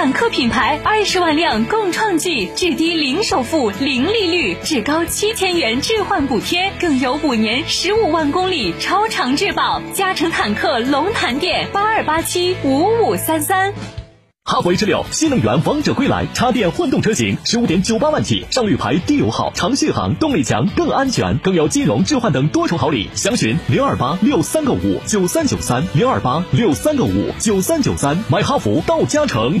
坦克品牌二十万辆共创季，至低零首付、零利率，至高七千元置换补贴，更有五年十五万公里超长质保。嘉诚坦克龙潭店八二八七五五三三。哈弗 H 六新能源王者归来，插电混动车型十五点九八万起，上绿牌，低油耗，长续航，动力强，更安全，更有金融置换等多重好礼。详询零二八六三个五九三九三零二八六三个五九三九三，买哈弗到嘉诚。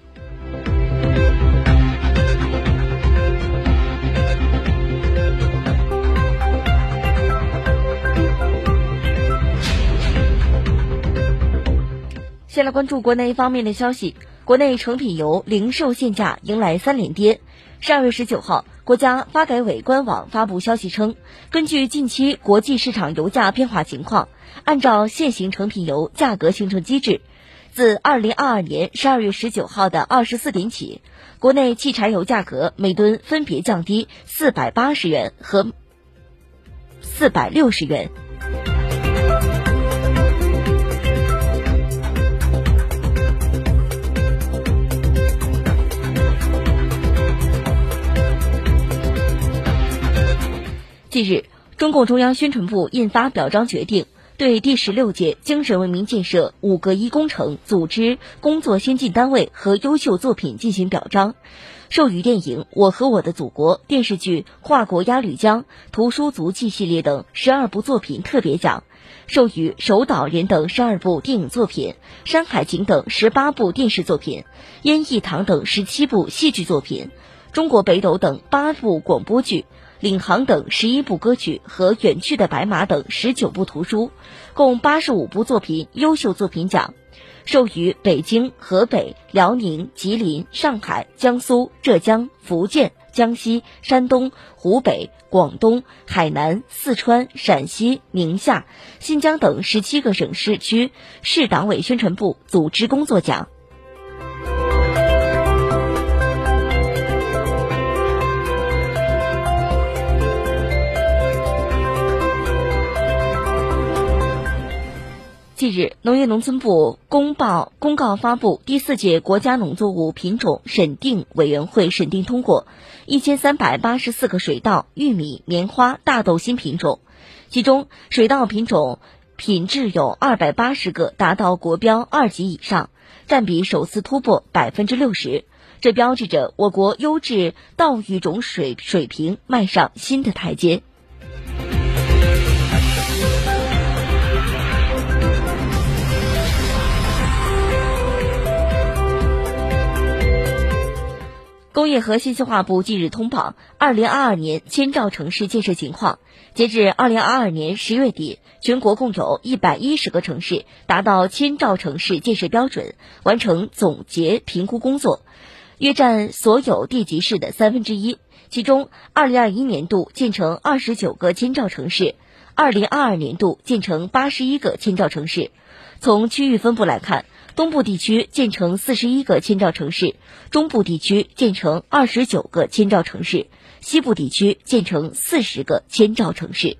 先来关注国内方面的消息，国内成品油零售限价迎来三连跌。十二月十九号，国家发改委官网发布消息称，根据近期国际市场油价变化情况，按照现行成品油价格形成机制，自二零二二年十二月十九号的二十四点起，国内汽柴油价格每吨分别降低四百八十元和四百六十元。近日，中共中央宣传部印发表彰决定，对第十六届精神文明建设“五个一”工程组织工作先进单位和优秀作品进行表彰，授予电影《我和我的祖国》、电视剧《跨国鸭绿江》、图书足迹系列等十二部作品特别奖，授予守岛人等十二部电影作品，《山海情》等十八部电视作品，《烟一堂》等十七部戏剧作品，《中国北斗》等八部广播剧。领航等十一部歌曲和远去的白马等十九部图书，共八十五部作品优秀作品奖，授予北京、河北、辽宁、吉林、上海、江苏、浙江、福建、江西、山东、湖北、广东、海南、四川、陕西、宁夏、新疆等十七个省市区市党委宣传部组织工作奖。近日，农业农村部公报公告发布，第四届国家农作物品种审定委员会审定通过一千三百八十四个水稻、玉米、棉花、大豆新品种，其中水稻品种品质有二百八十个达到国标二级以上，占比首次突破百分之六十，这标志着我国优质稻育种水水平迈上新的台阶。工业和信息化部近日通报二零二二年千兆城市建设情况。截至二零二二年十月底，全国共有一百一十个城市达到千兆城市建设标准，完成总结评估工作，约占所有地级市的三分之一。其中，二零二一年度建成二十九个千兆城市，二零二二年度建成八十一个千兆城市。从区域分布来看，东部地区建成四十一个千兆城市，中部地区建成二十九个千兆城市，西部地区建成四十个千兆城市。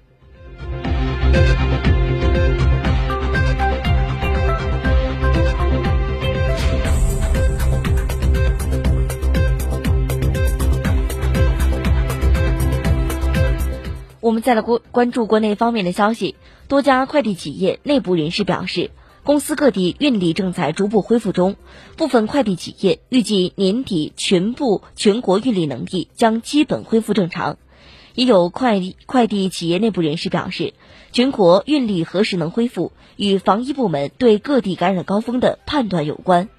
我们再来关关注国内方面的消息，多家快递企业内部人士表示。公司各地运力正在逐步恢复中，部分快递企业预计年底全部全国运力能力将基本恢复正常。也有快快递企业内部人士表示，全国运力何时能恢复，与防疫部门对各地感染高峰的判断有关。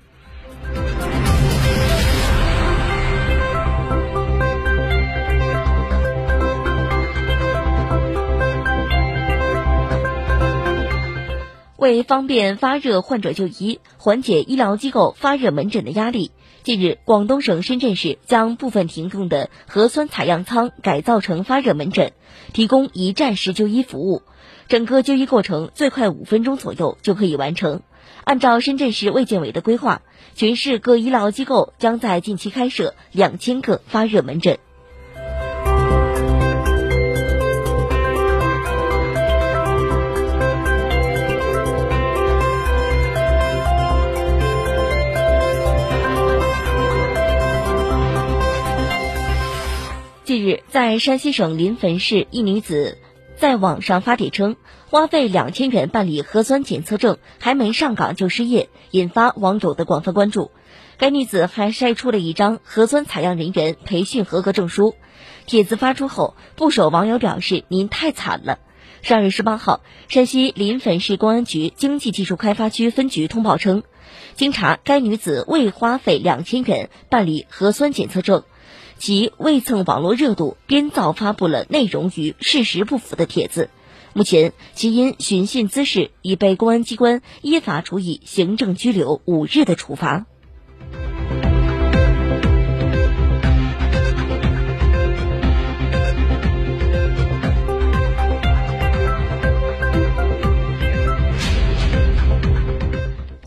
为方便发热患者就医，缓解医疗机构发热门诊的压力，近日，广东省深圳市将部分停用的核酸采样舱改造成发热门诊，提供一站式就医服务。整个就医过程最快五分钟左右就可以完成。按照深圳市卫健委的规划，全市各医疗机构将在近期开设两千个发热门诊。在山西省临汾市，一女子在网上发帖称，花费两千元办理核酸检测证，还没上岗就失业，引发网友的广泛关注。该女子还晒出了一张核酸采样人员培训合格证书。帖子发出后，不少网友表示：“您太惨了。”十二月十八号，山西临汾市公安局经济技术开发区分局通报称，经查，该女子未花费两千元办理核酸检测证。其为蹭网络热度，编造发布了内容与事实不符的帖子。目前，其因寻衅滋事，已被公安机关依法处以行政拘留五日的处罚。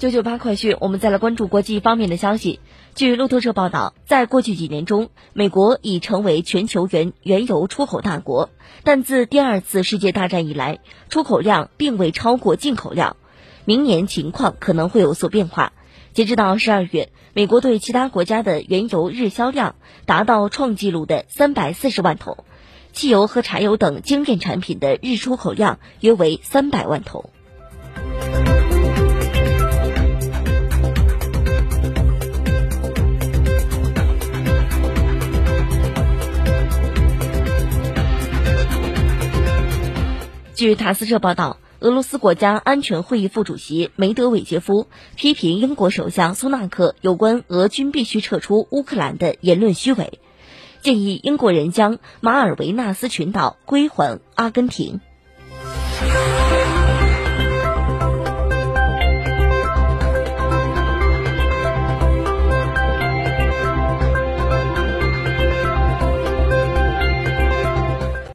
九九八快讯，我们再来关注国际方面的消息。据路透社报道，在过去几年中，美国已成为全球原原油出口大国，但自第二次世界大战以来，出口量并未超过进口量。明年情况可能会有所变化。截止到十二月，美国对其他国家的原油日销量达到创纪录的三百四十万桶，汽油和柴油等精炼产品的日出口量约为三百万桶。据塔斯社报道，俄罗斯国家安全会议副主席梅德韦杰夫批评英国首相苏纳克有关俄军必须撤出乌克兰的言论虚伪，建议英国人将马尔维纳斯群岛归还阿根廷。